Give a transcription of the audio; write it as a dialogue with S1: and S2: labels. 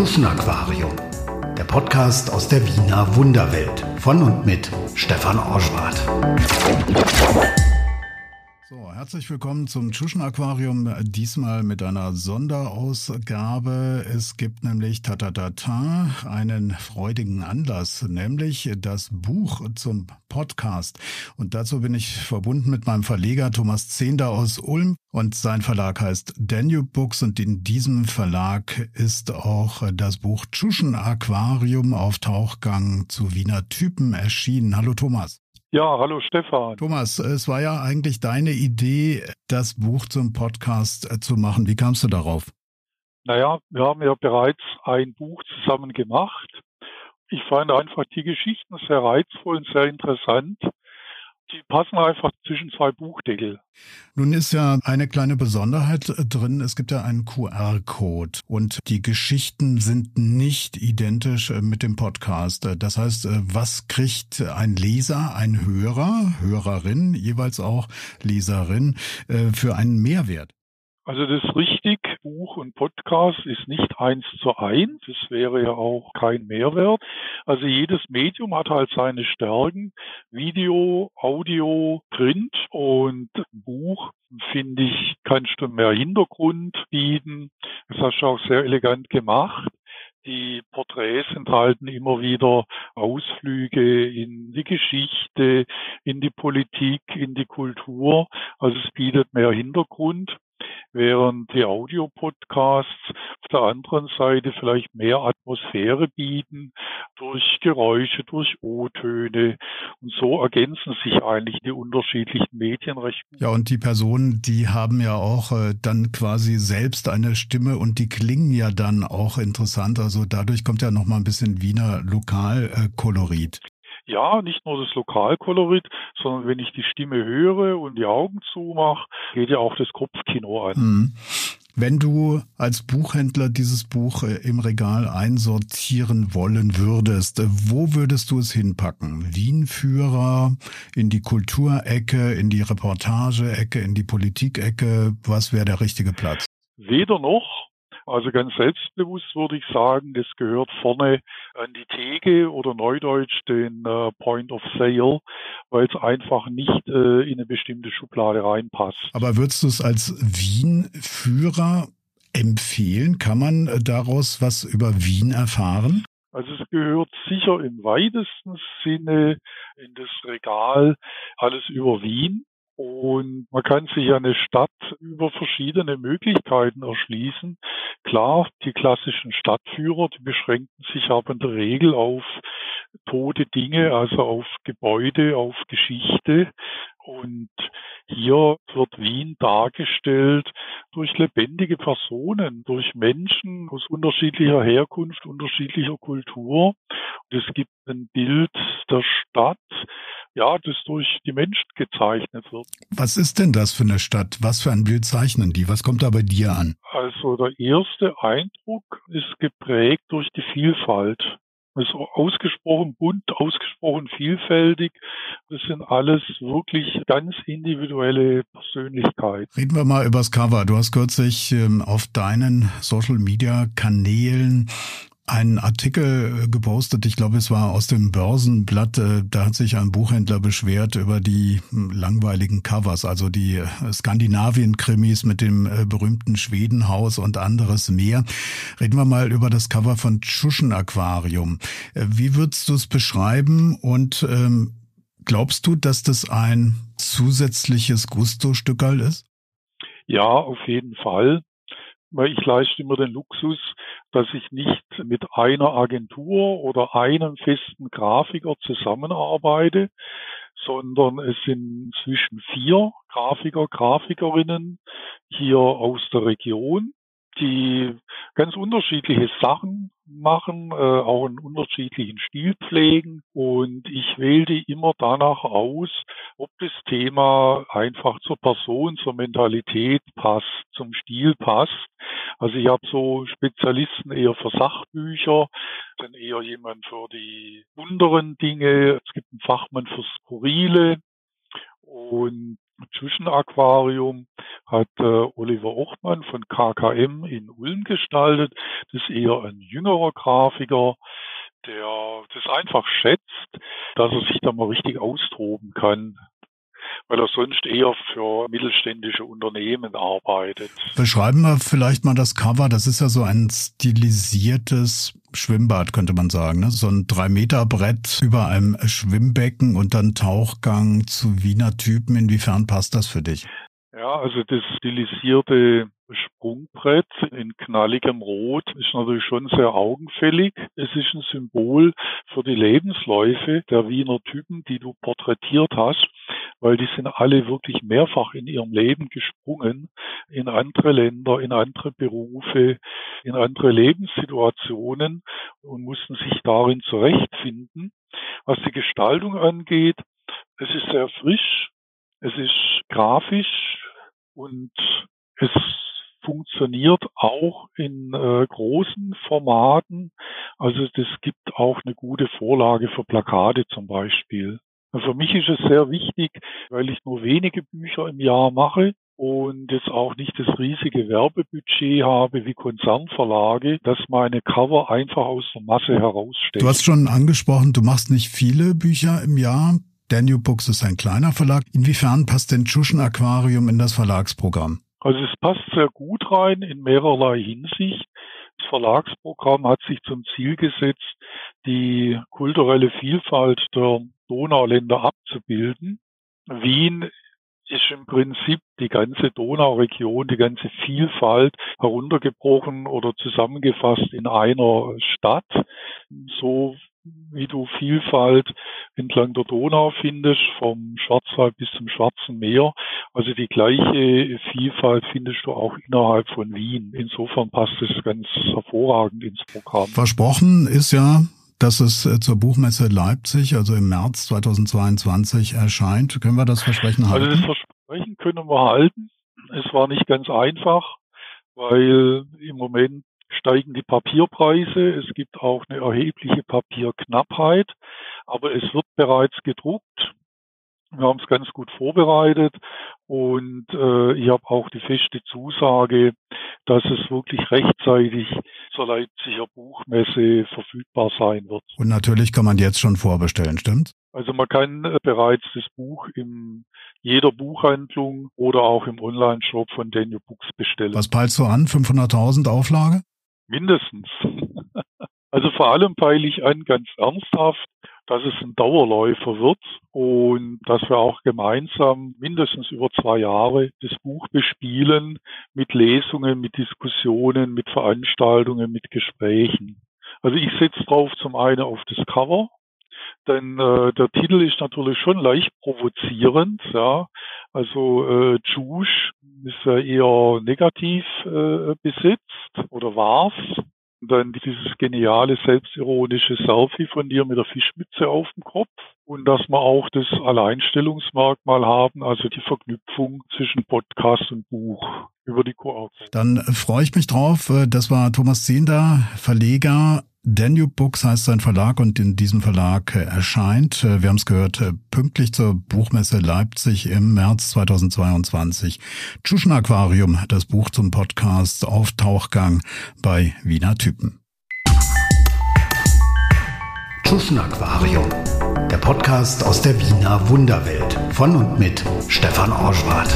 S1: Tschuschen Aquarium, der Podcast aus der Wiener Wunderwelt von und mit Stefan Orschwart.
S2: Herzlich willkommen zum Tschuschen Aquarium, diesmal mit einer Sonderausgabe. Es gibt nämlich tatatata einen freudigen Anlass, nämlich das Buch zum Podcast. Und dazu bin ich verbunden mit meinem Verleger Thomas Zehnder aus Ulm und sein Verlag heißt Danube Books und in diesem Verlag ist auch das Buch Tschuschen Aquarium auf Tauchgang zu Wiener Typen erschienen. Hallo Thomas.
S3: Ja, hallo Stefan.
S2: Thomas, es war ja eigentlich deine Idee, das Buch zum Podcast äh, zu machen. Wie kamst du darauf?
S3: Naja, wir haben ja bereits ein Buch zusammen gemacht. Ich fand einfach die Geschichten sehr reizvoll und sehr interessant die passen einfach zwischen zwei Buchdeckel.
S2: Nun ist ja eine kleine Besonderheit drin. Es gibt ja einen QR-Code und die Geschichten sind nicht identisch mit dem Podcast. Das heißt, was kriegt ein Leser, ein Hörer, Hörerin, jeweils auch Leserin äh, für einen Mehrwert?
S3: Also das ist richtig, Buch und Podcast ist nicht eins zu eins. Das wäre ja auch kein Mehrwert. Also jedes Medium hat halt seine Stärken. Video, Audio, Print und Buch finde ich, kannst du mehr Hintergrund bieten. Das hast du auch sehr elegant gemacht. Die Porträts enthalten immer wieder Ausflüge in die Geschichte, in die Politik, in die Kultur. Also es bietet mehr Hintergrund während die Audio-Podcasts auf der anderen Seite vielleicht mehr Atmosphäre bieten durch Geräusche, durch O-Töne. Und so ergänzen sich eigentlich die unterschiedlichen Medien recht
S2: gut. Ja, und die Personen, die haben ja auch äh, dann quasi selbst eine Stimme und die klingen ja dann auch interessant. Also dadurch kommt ja nochmal ein bisschen Wiener Lokalkolorit
S3: ja, nicht nur das Lokalkolorit, sondern wenn ich die Stimme höre und die Augen zumache, geht ja auch das Kopfkino an. Mhm.
S2: Wenn du als Buchhändler dieses Buch äh, im Regal einsortieren wollen würdest, äh, wo würdest du es hinpacken? Wienführer, in die Kulturecke, in die Reportageecke, in die Politikecke? Was wäre der richtige Platz?
S3: Weder noch. Also ganz selbstbewusst würde ich sagen, das gehört vorne an die Theke oder neudeutsch den äh, Point of Sale, weil es einfach nicht äh, in eine bestimmte Schublade reinpasst.
S2: Aber würdest du es als Wien-Führer empfehlen? Kann man äh, daraus was über Wien erfahren?
S3: Also es gehört sicher im weitesten Sinne in das Regal alles über Wien. Und man kann sich eine Stadt über verschiedene Möglichkeiten erschließen. Klar, die klassischen Stadtführer, die beschränken sich aber in der Regel auf tote Dinge, also auf Gebäude, auf Geschichte. Und hier wird Wien dargestellt durch lebendige Personen, durch Menschen aus unterschiedlicher Herkunft, unterschiedlicher Kultur. Und es gibt ein Bild der Stadt, ja, das durch die Menschen gezeichnet wird.
S2: Was ist denn das für eine Stadt? Was für ein Bild zeichnen die? Was kommt da bei dir an?
S3: Also der erste Eindruck ist geprägt durch die Vielfalt. Es ist ausgesprochen bunt, ausgesprochen vielfältig. Das sind alles wirklich ganz individuelle Persönlichkeiten.
S2: Reden wir mal übers Cover. Du hast kürzlich ähm, auf deinen Social Media Kanälen einen Artikel äh, gepostet, ich glaube, es war aus dem Börsenblatt, äh, da hat sich ein Buchhändler beschwert über die hm, langweiligen Covers, also die äh, Skandinavien-Krimis mit dem berühmten Schwedenhaus und anderes mehr. Reden wir mal über das Cover von Tschuschen Aquarium. Wie würdest du es beschreiben und ähm, glaubst du, dass das ein zusätzliches Gusto-Stückerl ist?
S3: Ja, auf jeden Fall weil ich leiste immer den Luxus, dass ich nicht mit einer Agentur oder einem festen Grafiker zusammenarbeite, sondern es sind zwischen vier Grafiker, Grafikerinnen hier aus der Region, die ganz unterschiedliche Sachen machen, äh, auch einen unterschiedlichen Stil pflegen. Und ich wählte immer danach aus, ob das Thema einfach zur Person, zur Mentalität passt, zum Stil passt. Also ich habe so Spezialisten eher für Sachbücher, dann eher jemand für die unteren Dinge. Es gibt einen Fachmann für Skurrile. Und Tschuschen-Aquarium hat äh, Oliver Ochtmann von KKM in Ulm gestaltet. Das ist eher ein jüngerer Grafiker, der das einfach schätzt, dass er sich da mal richtig austoben kann weil er sonst eher für mittelständische Unternehmen arbeitet.
S2: Beschreiben wir vielleicht mal das Cover. Das ist ja so ein stilisiertes Schwimmbad, könnte man sagen. Ne? So ein Drei-Meter-Brett über einem Schwimmbecken und dann Tauchgang zu Wiener Typen. Inwiefern passt das für dich?
S3: Ja, also das stilisierte Sprungbrett in knalligem Rot ist natürlich schon sehr augenfällig. Es ist ein Symbol für die Lebensläufe der Wiener Typen, die du porträtiert hast, weil die sind alle wirklich mehrfach in ihrem Leben gesprungen, in andere Länder, in andere Berufe, in andere Lebenssituationen und mussten sich darin zurechtfinden. Was die Gestaltung angeht, es ist sehr frisch, es ist grafisch und es funktioniert auch in äh, großen Formaten. Also das gibt auch eine gute Vorlage für Plakate zum Beispiel. Für mich ist es sehr wichtig, weil ich nur wenige Bücher im Jahr mache und jetzt auch nicht das riesige Werbebudget habe wie Konzernverlage, dass meine Cover einfach aus der Masse herausstechen.
S2: Du hast schon angesprochen, du machst nicht viele Bücher im Jahr. Daniel Books ist ein kleiner Verlag. Inwiefern passt denn Tschuschen Aquarium in das Verlagsprogramm?
S3: Also es passt sehr gut rein in mehrerlei Hinsicht. Das Verlagsprogramm hat sich zum Ziel gesetzt, die kulturelle Vielfalt der Donauländer abzubilden. Wien ist im Prinzip die ganze Donauregion, die ganze Vielfalt heruntergebrochen oder zusammengefasst in einer Stadt. So wie du Vielfalt entlang der Donau findest, vom Schwarzwald bis zum Schwarzen Meer. Also die gleiche Vielfalt findest du auch innerhalb von Wien. Insofern passt es ganz hervorragend ins Programm.
S2: Versprochen ist ja, dass es äh, zur Buchmesse Leipzig, also im März 2022 erscheint. Können wir das Versprechen halten?
S3: Also das Versprechen können wir halten. Es war nicht ganz einfach, weil im Moment steigen die Papierpreise. Es gibt auch eine erhebliche Papierknappheit, aber es wird bereits gedruckt. Wir haben es ganz gut vorbereitet und äh, ich habe auch die feste Zusage, dass es wirklich rechtzeitig zur Leipziger Buchmesse verfügbar sein wird.
S2: Und natürlich kann man jetzt schon vorbestellen, stimmt?
S3: Also man kann äh, bereits das Buch in jeder Buchhandlung oder auch im Online-Shop von Daniel Books bestellen.
S2: Was peilst du an? 500.000 Auflage?
S3: Mindestens. Also vor allem peile ich an, ganz ernsthaft, dass es ein Dauerläufer wird und dass wir auch gemeinsam mindestens über zwei Jahre das Buch bespielen mit Lesungen, mit Diskussionen, mit Veranstaltungen, mit Gesprächen. Also ich setze drauf zum einen auf das Cover, denn äh, der Titel ist natürlich schon leicht provozierend, ja. Also äh, Juice ist ja eher negativ äh, besetzt oder war's. Dann dieses geniale, selbstironische Selfie von dir mit der Fischmütze auf dem Kopf. Und dass wir auch das Alleinstellungsmerkmal haben, also die Verknüpfung zwischen Podcast und Buch über die QR.
S2: Dann freue ich mich drauf. Das war Thomas Zehnder, Verleger Danube Books heißt sein Verlag und in diesem Verlag äh, erscheint, äh, wir haben es gehört, äh, pünktlich zur Buchmesse Leipzig im März 2022. Tschuschen Aquarium, das Buch zum Podcast auf Tauchgang bei Wiener Typen.
S1: Tschuschen Aquarium, der Podcast aus der Wiener Wunderwelt von und mit Stefan Orschwart.